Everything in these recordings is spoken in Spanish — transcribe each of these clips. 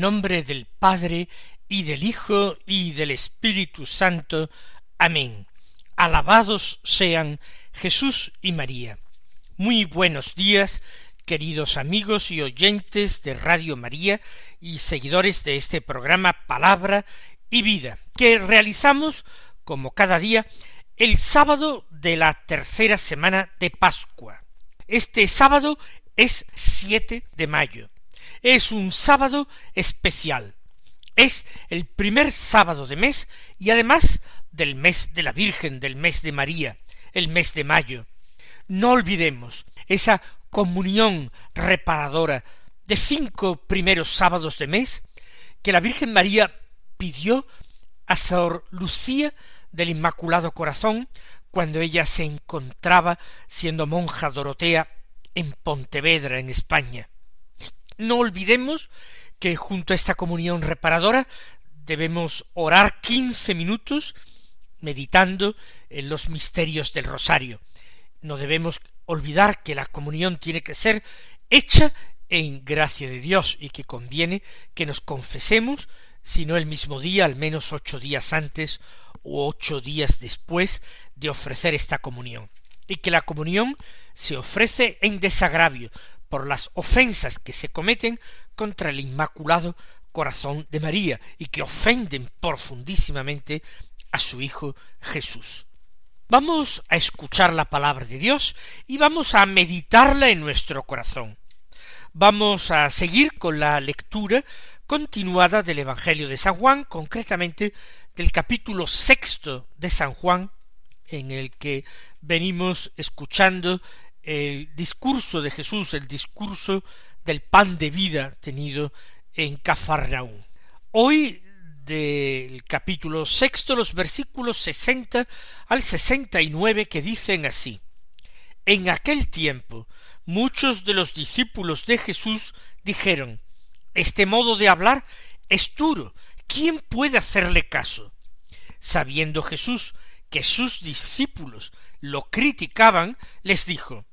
nombre del Padre y del Hijo y del Espíritu Santo. Amén. Alabados sean Jesús y María. Muy buenos días, queridos amigos y oyentes de Radio María y seguidores de este programa Palabra y Vida, que realizamos, como cada día, el sábado de la tercera semana de Pascua. Este sábado es 7 de mayo es un sábado especial. Es el primer sábado de mes y además del mes de la Virgen, del mes de María, el mes de mayo. No olvidemos esa comunión reparadora de cinco primeros sábados de mes que la Virgen María pidió a Sor Lucía del Inmaculado Corazón cuando ella se encontraba siendo monja Dorotea en Pontevedra, en España. No olvidemos que junto a esta comunión reparadora debemos orar quince minutos meditando en los misterios del rosario. No debemos olvidar que la comunión tiene que ser hecha en gracia de Dios y que conviene que nos confesemos, si no el mismo día, al menos ocho días antes o ocho días después de ofrecer esta comunión, y que la comunión se ofrece en desagravio, por las ofensas que se cometen contra el Inmaculado Corazón de María y que ofenden profundísimamente a su Hijo Jesús. Vamos a escuchar la palabra de Dios y vamos a meditarla en nuestro corazón. Vamos a seguir con la lectura continuada del Evangelio de San Juan, concretamente del capítulo sexto de San Juan, en el que venimos escuchando el discurso de Jesús, el discurso del pan de vida tenido en Cafarnaún. Hoy del capítulo sexto, los versículos sesenta al sesenta y nueve que dicen así En aquel tiempo muchos de los discípulos de Jesús dijeron Este modo de hablar es duro, ¿quién puede hacerle caso? Sabiendo Jesús que sus discípulos lo criticaban, les dijo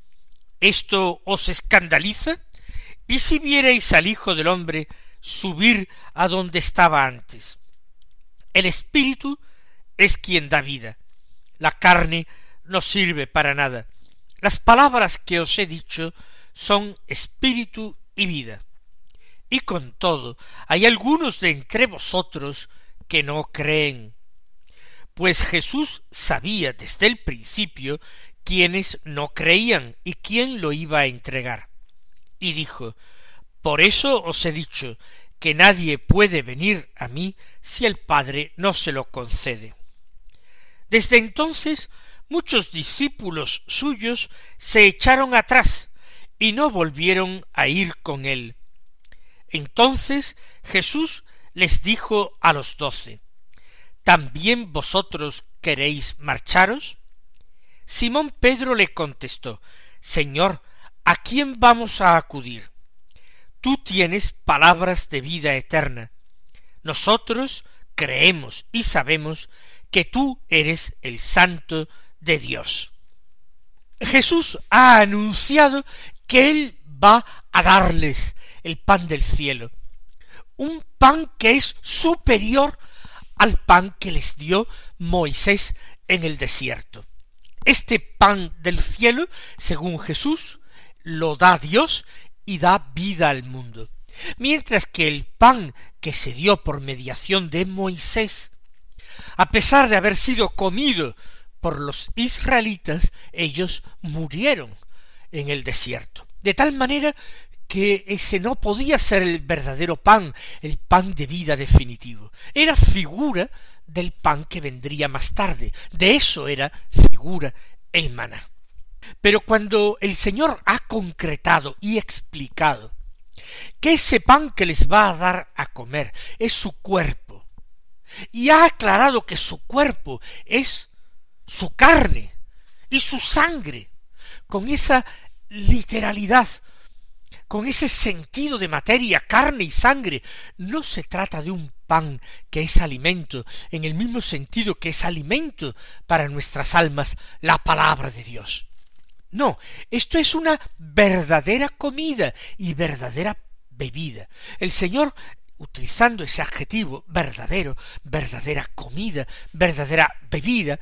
¿Esto os escandaliza? ¿Y si vierais al Hijo del hombre subir a donde estaba antes? El Espíritu es quien da vida. La carne no sirve para nada. Las palabras que os he dicho son espíritu y vida. Y con todo, hay algunos de entre vosotros que no creen. Pues Jesús sabía desde el principio quienes no creían y quién lo iba a entregar. Y dijo, Por eso os he dicho que nadie puede venir a mí si el Padre no se lo concede. Desde entonces muchos discípulos suyos se echaron atrás y no volvieron a ir con él. Entonces Jesús les dijo a los doce, ¿También vosotros queréis marcharos? Simón Pedro le contestó Señor, ¿a quién vamos a acudir? Tú tienes palabras de vida eterna. Nosotros creemos y sabemos que tú eres el Santo de Dios. Jesús ha anunciado que Él va a darles el pan del cielo, un pan que es superior al pan que les dio Moisés en el desierto. Este pan del cielo, según Jesús, lo da Dios y da vida al mundo. Mientras que el pan que se dio por mediación de Moisés, a pesar de haber sido comido por los israelitas, ellos murieron en el desierto. De tal manera que ese no podía ser el verdadero pan, el pan de vida definitivo. Era figura del pan que vendría más tarde. De eso era figura el maná. Pero cuando el Señor ha concretado y explicado que ese pan que les va a dar a comer es su cuerpo, y ha aclarado que su cuerpo es su carne y su sangre, con esa literalidad, con ese sentido de materia, carne y sangre. No se trata de un pan que es alimento, en el mismo sentido que es alimento para nuestras almas la palabra de Dios. No, esto es una verdadera comida y verdadera bebida. El Señor utilizando ese adjetivo verdadero, verdadera comida, verdadera bebida,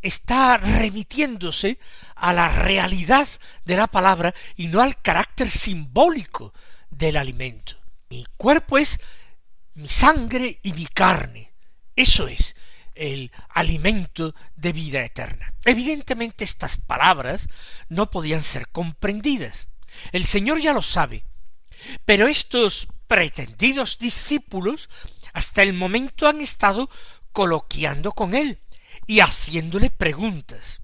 está remitiéndose a la realidad de la palabra y no al carácter simbólico del alimento. Mi cuerpo es mi sangre y mi carne. Eso es el alimento de vida eterna. Evidentemente estas palabras no podían ser comprendidas. El Señor ya lo sabe. Pero estos pretendidos discípulos hasta el momento han estado coloquiando con él y haciéndole preguntas.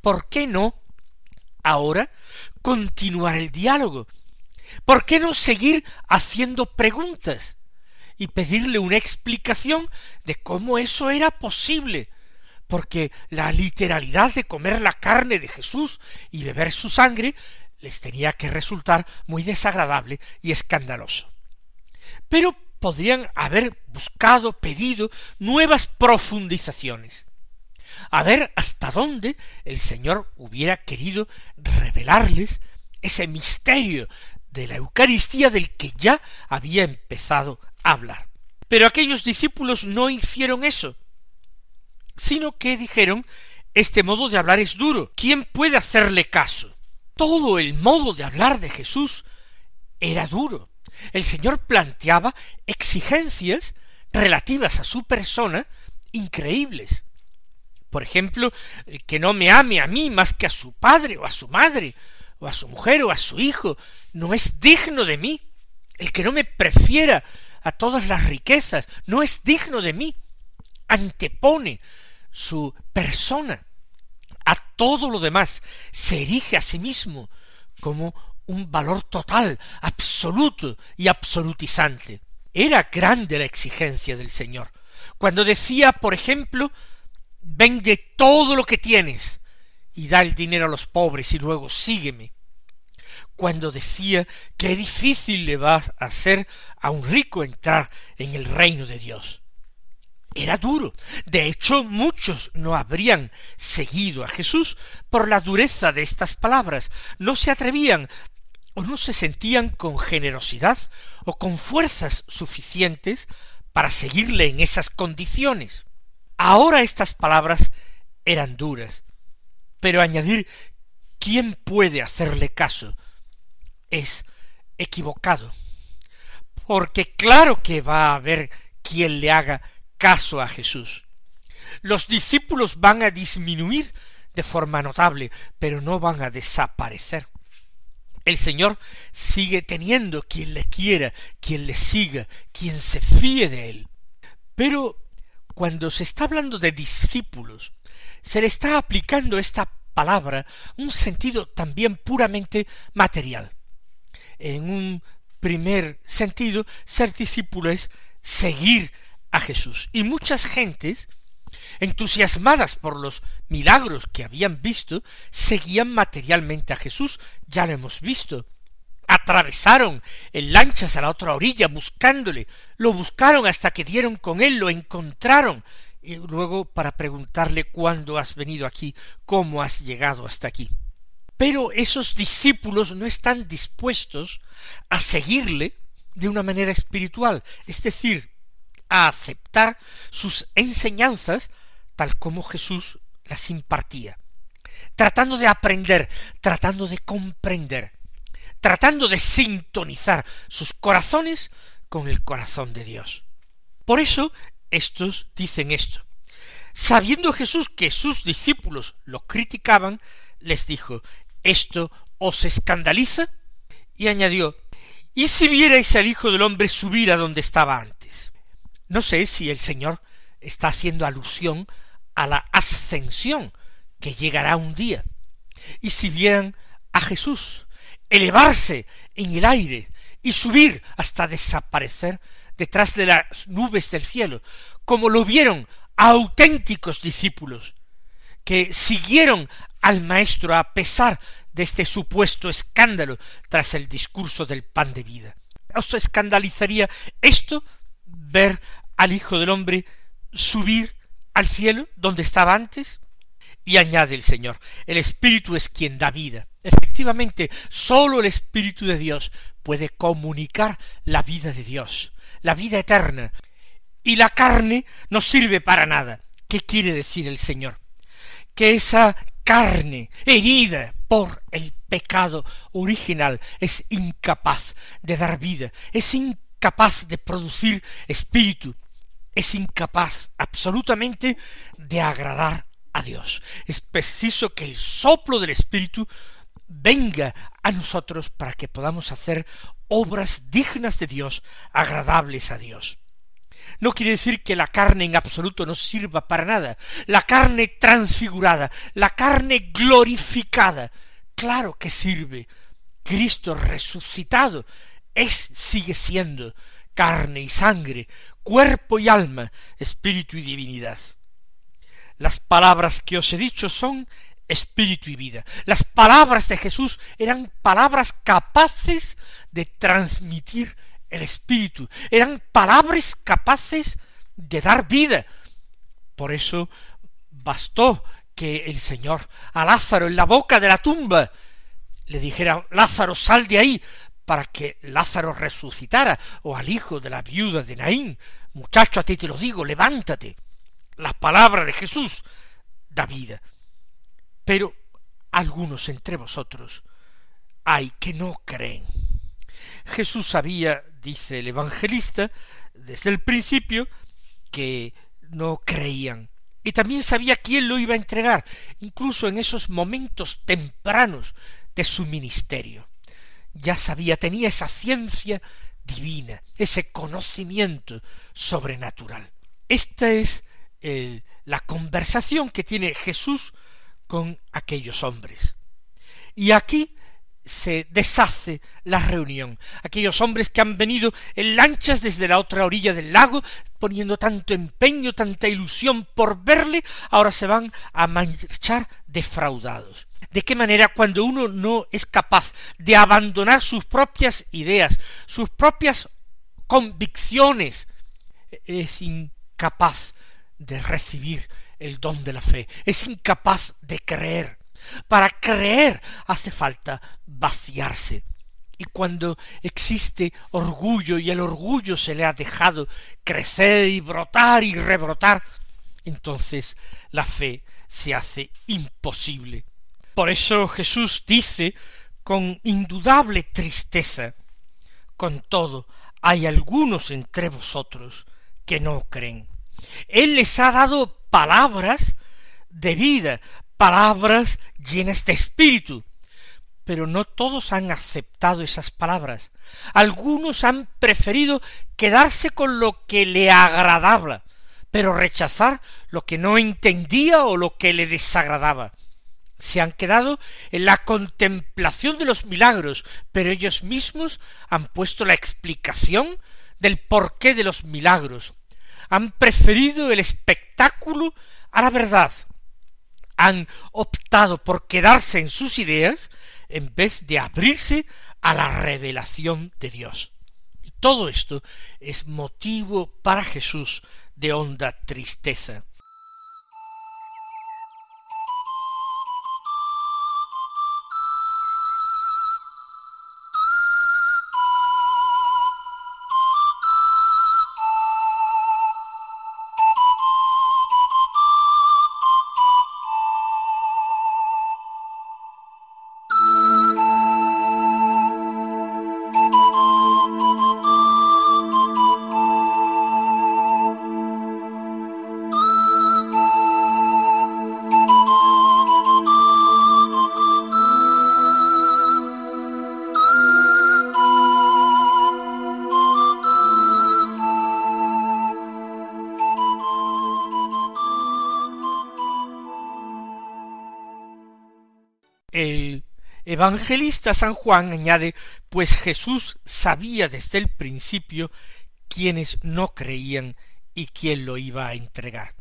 ¿Por qué no ahora continuar el diálogo? ¿Por qué no seguir haciendo preguntas y pedirle una explicación de cómo eso era posible? Porque la literalidad de comer la carne de Jesús y beber su sangre les tenía que resultar muy desagradable y escandaloso. Pero podrían haber buscado, pedido nuevas profundizaciones, a ver hasta dónde el Señor hubiera querido revelarles ese misterio de la Eucaristía del que ya había empezado hablar. Pero aquellos discípulos no hicieron eso, sino que dijeron este modo de hablar es duro. ¿Quién puede hacerle caso? todo el modo de hablar de Jesús era duro. El Señor planteaba exigencias relativas a su persona increíbles. Por ejemplo, el que no me ame a mí más que a su padre o a su madre, o a su mujer o a su hijo, no es digno de mí. El que no me prefiera a todas las riquezas, no es digno de mí. Antepone su persona a todo lo demás, se erige a sí mismo como un valor total, absoluto y absolutizante. Era grande la exigencia del Señor. Cuando decía, por ejemplo, vende todo lo que tienes y da el dinero a los pobres y luego sígueme. Cuando decía qué difícil le va a ser a un rico entrar en el reino de Dios era duro. De hecho, muchos no habrían seguido a Jesús por la dureza de estas palabras. No se atrevían o no se sentían con generosidad o con fuerzas suficientes para seguirle en esas condiciones. Ahora estas palabras eran duras, pero añadir quién puede hacerle caso es equivocado, porque claro que va a haber quien le haga caso a Jesús. Los discípulos van a disminuir de forma notable, pero no van a desaparecer. El Señor sigue teniendo quien le quiera, quien le siga, quien se fíe de él. Pero cuando se está hablando de discípulos, se le está aplicando esta palabra un sentido también puramente material. En un primer sentido, ser discípulo es seguir a Jesús. Y muchas gentes, entusiasmadas por los milagros que habían visto, seguían materialmente a Jesús, ya lo hemos visto. Atravesaron en lanchas a la otra orilla buscándole, lo buscaron hasta que dieron con él, lo encontraron, y luego para preguntarle cuándo has venido aquí, cómo has llegado hasta aquí. Pero esos discípulos no están dispuestos a seguirle de una manera espiritual, es decir, a aceptar sus enseñanzas tal como Jesús las impartía, tratando de aprender, tratando de comprender, tratando de sintonizar sus corazones con el corazón de Dios. Por eso estos dicen esto. Sabiendo Jesús que sus discípulos lo criticaban, les dijo, ¿esto os escandaliza? Y añadió, ¿y si vierais al Hijo del hombre subir a donde estaba antes? No sé si el Señor está haciendo alusión a la ascensión que llegará un día. Y si vieran a Jesús elevarse en el aire y subir hasta desaparecer detrás de las nubes del cielo, como lo vieron auténticos discípulos, que siguieron al Maestro a pesar de este supuesto escándalo tras el discurso del pan de vida. ¿Os escandalizaría esto ver al Hijo del Hombre subir al cielo donde estaba antes? Y añade el Señor, el Espíritu es quien da vida. Efectivamente, sólo el Espíritu de Dios puede comunicar la vida de Dios, la vida eterna. Y la carne no sirve para nada. ¿Qué quiere decir el Señor? Que esa carne herida por el pecado original es incapaz de dar vida, es incapaz de producir espíritu, es incapaz absolutamente de agradar a Dios. Es preciso que el soplo del Espíritu venga a nosotros para que podamos hacer obras dignas de Dios, agradables a Dios. No quiere decir que la carne en absoluto no sirva para nada. La carne transfigurada, la carne glorificada, claro que sirve. Cristo resucitado es, sigue siendo carne y sangre, cuerpo y alma, espíritu y divinidad. Las palabras que os he dicho son espíritu y vida. Las palabras de Jesús eran palabras capaces de transmitir el espíritu, eran palabras capaces de dar vida. Por eso bastó que el Señor a Lázaro en la boca de la tumba le dijera Lázaro sal de ahí para que Lázaro resucitara o al hijo de la viuda de Naín muchacho a ti te lo digo levántate la palabra de Jesús da vida. Pero algunos entre vosotros hay que no creen. Jesús sabía, dice el evangelista, desde el principio, que no creían. Y también sabía quién lo iba a entregar, incluso en esos momentos tempranos de su ministerio. Ya sabía, tenía esa ciencia divina, ese conocimiento sobrenatural. Esta es la conversación que tiene Jesús con aquellos hombres. Y aquí se deshace la reunión. Aquellos hombres que han venido en lanchas desde la otra orilla del lago, poniendo tanto empeño, tanta ilusión por verle, ahora se van a marchar defraudados. ¿De qué manera cuando uno no es capaz de abandonar sus propias ideas, sus propias convicciones, es incapaz de recibir el don de la fe, es incapaz de creer. Para creer hace falta vaciarse. Y cuando existe orgullo y el orgullo se le ha dejado crecer y brotar y rebrotar, entonces la fe se hace imposible. Por eso Jesús dice con indudable tristeza, con todo, hay algunos entre vosotros que no creen. Él les ha dado palabras de vida, palabras llenas de espíritu. Pero no todos han aceptado esas palabras. Algunos han preferido quedarse con lo que le agradaba, pero rechazar lo que no entendía o lo que le desagradaba. Se han quedado en la contemplación de los milagros, pero ellos mismos han puesto la explicación del porqué de los milagros, han preferido el espectáculo a la verdad, han optado por quedarse en sus ideas en vez de abrirse a la revelación de Dios. Y todo esto es motivo para Jesús de honda tristeza. Evangelista San Juan añade, pues Jesús sabía desde el principio quienes no creían y quién lo iba a entregar.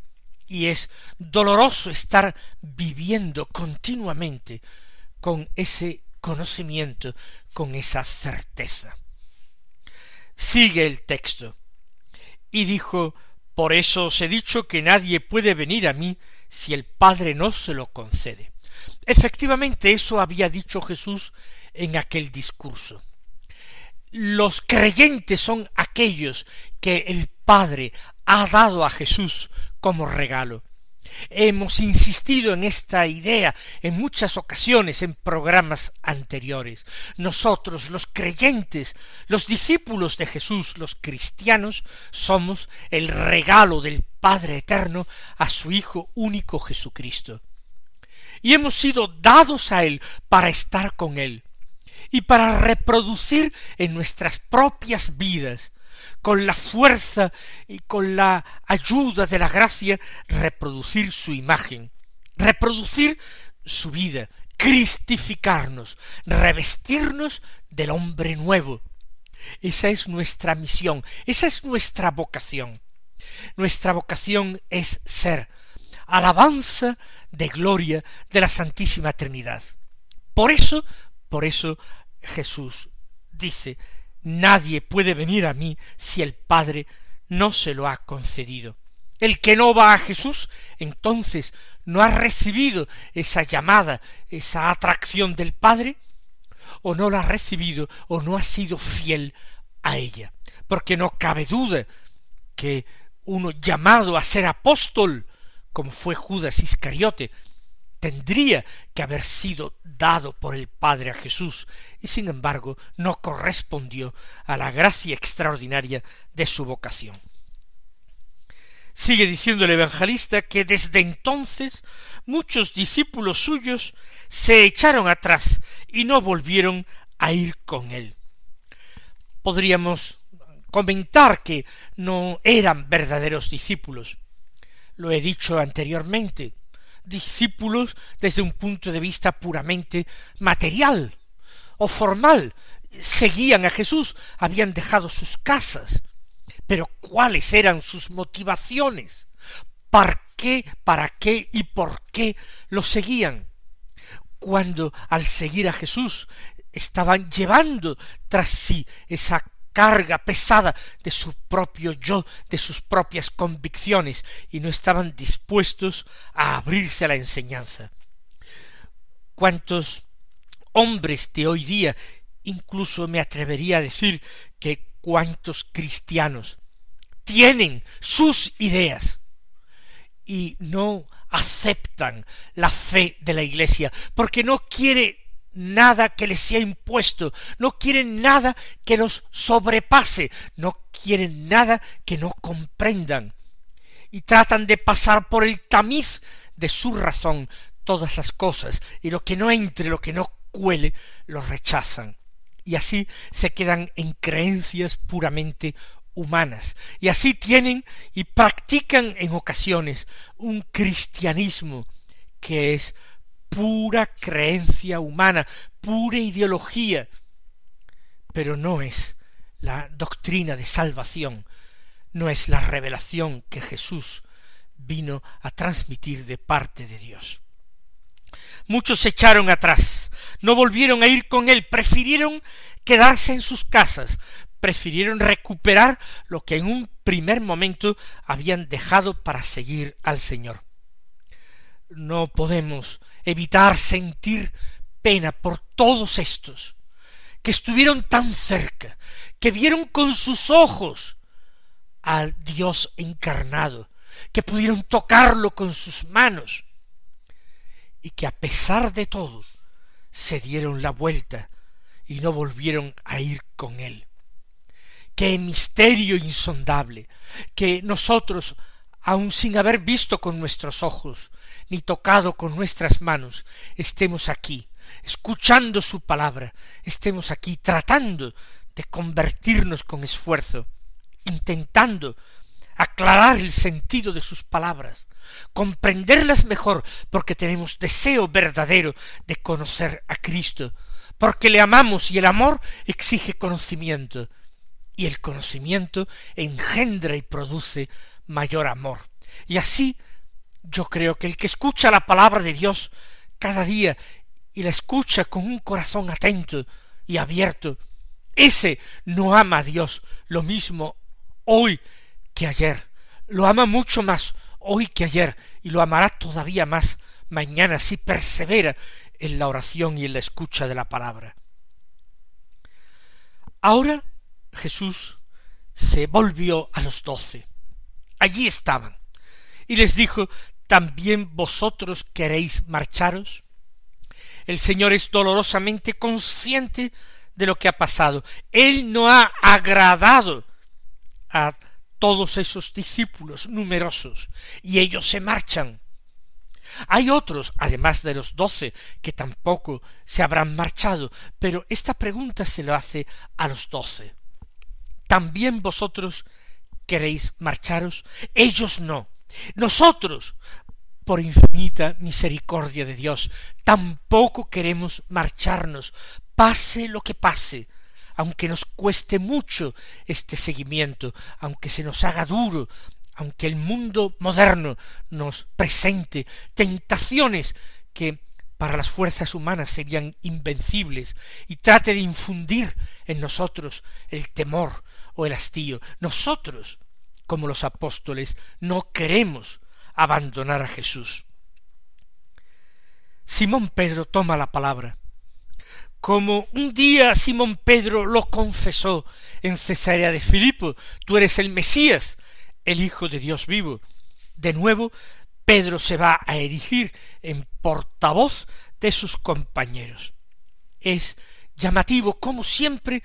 Y es doloroso estar viviendo continuamente con ese conocimiento, con esa certeza. Sigue el texto. Y dijo, por eso os he dicho que nadie puede venir a mí si el Padre no se lo concede. Efectivamente, eso había dicho Jesús en aquel discurso. Los creyentes son aquellos que el Padre ha dado a Jesús como regalo. Hemos insistido en esta idea en muchas ocasiones en programas anteriores. Nosotros, los creyentes, los discípulos de Jesús, los cristianos, somos el regalo del Padre Eterno a su Hijo único Jesucristo. Y hemos sido dados a Él para estar con Él y para reproducir en nuestras propias vidas con la fuerza y con la ayuda de la gracia, reproducir su imagen, reproducir su vida, cristificarnos, revestirnos del hombre nuevo. Esa es nuestra misión, esa es nuestra vocación. Nuestra vocación es ser alabanza de gloria de la Santísima Trinidad. Por eso, por eso Jesús dice Nadie puede venir a mí si el Padre no se lo ha concedido. El que no va a Jesús, entonces no ha recibido esa llamada, esa atracción del Padre, o no la ha recibido, o no ha sido fiel a ella. Porque no cabe duda que uno llamado a ser apóstol, como fue Judas Iscariote, tendría que haber sido dado por el Padre a Jesús, y sin embargo no correspondió a la gracia extraordinaria de su vocación. Sigue diciendo el evangelista que desde entonces muchos discípulos suyos se echaron atrás y no volvieron a ir con él. Podríamos comentar que no eran verdaderos discípulos. Lo he dicho anteriormente, discípulos desde un punto de vista puramente material o formal. Seguían a Jesús, habían dejado sus casas. Pero ¿cuáles eran sus motivaciones? ¿Para qué, para qué y por qué lo seguían? Cuando al seguir a Jesús estaban llevando tras sí esa carga pesada de su propio yo, de sus propias convicciones, y no estaban dispuestos a abrirse a la enseñanza. ¿Cuántos hombres de hoy día, incluso me atrevería a decir que cuántos cristianos tienen sus ideas y no aceptan la fe de la Iglesia, porque no quiere nada que les sea impuesto, no quieren nada que los sobrepase, no quieren nada que no comprendan, y tratan de pasar por el tamiz de su razón todas las cosas, y lo que no entre, lo que no cuele, lo rechazan, y así se quedan en creencias puramente humanas, y así tienen y practican en ocasiones un cristianismo que es pura creencia humana, pura ideología, pero no es la doctrina de salvación, no es la revelación que Jesús vino a transmitir de parte de Dios. Muchos se echaron atrás, no volvieron a ir con él, prefirieron quedarse en sus casas, prefirieron recuperar lo que en un primer momento habían dejado para seguir al Señor. No podemos evitar sentir pena por todos estos, que estuvieron tan cerca, que vieron con sus ojos al Dios encarnado, que pudieron tocarlo con sus manos, y que a pesar de todo se dieron la vuelta y no volvieron a ir con él. Qué misterio insondable que nosotros, aun sin haber visto con nuestros ojos, ni tocado con nuestras manos, estemos aquí, escuchando su palabra, estemos aquí tratando de convertirnos con esfuerzo, intentando aclarar el sentido de sus palabras, comprenderlas mejor, porque tenemos deseo verdadero de conocer a Cristo, porque le amamos y el amor exige conocimiento, y el conocimiento engendra y produce mayor amor. Y así yo creo que el que escucha la palabra de Dios cada día y la escucha con un corazón atento y abierto, ese no ama a Dios lo mismo hoy que ayer. Lo ama mucho más hoy que ayer y lo amará todavía más mañana si persevera en la oración y en la escucha de la palabra. Ahora Jesús se volvió a los doce. Allí estaban. Y les dijo, ¿también vosotros queréis marcharos? El Señor es dolorosamente consciente de lo que ha pasado. Él no ha agradado a todos esos discípulos numerosos, y ellos se marchan. Hay otros, además de los doce, que tampoco se habrán marchado, pero esta pregunta se lo hace a los doce. ¿También vosotros queréis marcharos? Ellos no. Nosotros, por infinita misericordia de Dios, tampoco queremos marcharnos, pase lo que pase, aunque nos cueste mucho este seguimiento, aunque se nos haga duro, aunque el mundo moderno nos presente tentaciones que para las fuerzas humanas serían invencibles y trate de infundir en nosotros el temor o el hastío. Nosotros, como los apóstoles, no queremos abandonar a Jesús. Simón Pedro toma la palabra. Como un día Simón Pedro lo confesó en Cesarea de Filipo, tú eres el Mesías, el Hijo de Dios vivo. De nuevo, Pedro se va a erigir en portavoz de sus compañeros. Es llamativo, como siempre,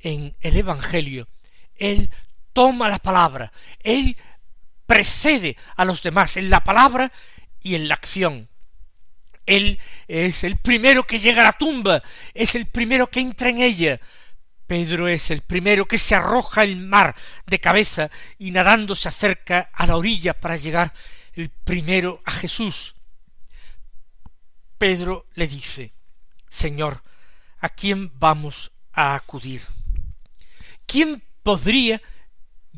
en el Evangelio, él toma la palabra, Él precede a los demás en la palabra y en la acción. Él es el primero que llega a la tumba, es el primero que entra en ella. Pedro es el primero que se arroja al mar de cabeza y nadando se acerca a la orilla para llegar el primero a Jesús. Pedro le dice, Señor, ¿a quién vamos a acudir? ¿Quién podría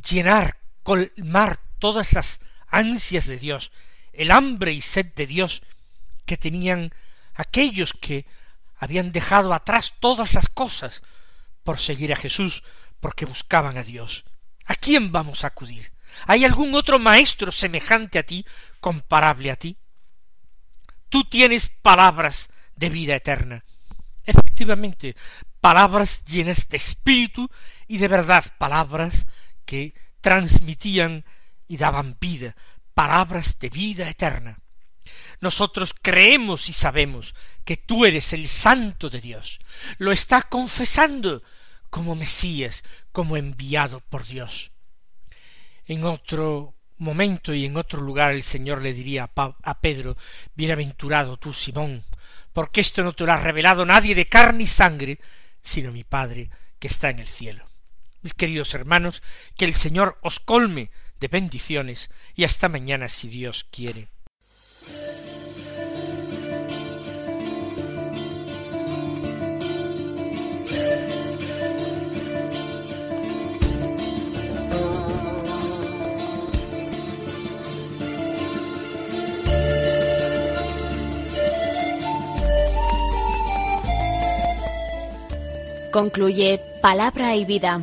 llenar, colmar todas las ansias de Dios, el hambre y sed de Dios que tenían aquellos que habían dejado atrás todas las cosas por seguir a Jesús, porque buscaban a Dios. ¿A quién vamos a acudir? ¿Hay algún otro maestro semejante a ti, comparable a ti? Tú tienes palabras de vida eterna. Efectivamente, palabras llenas de espíritu y de verdad, palabras que transmitían y daban vida, palabras de vida eterna. Nosotros creemos y sabemos que tú eres el santo de Dios. Lo está confesando como Mesías, como enviado por Dios. En otro momento y en otro lugar el Señor le diría a, Pedro, Bienaventurado tú, Simón, porque esto no te lo ha revelado nadie de carne y sangre, sino mi Padre que está en el cielo. Mis queridos hermanos, que el Señor os colme de bendiciones y hasta mañana si Dios quiere. Concluye Palabra y Vida,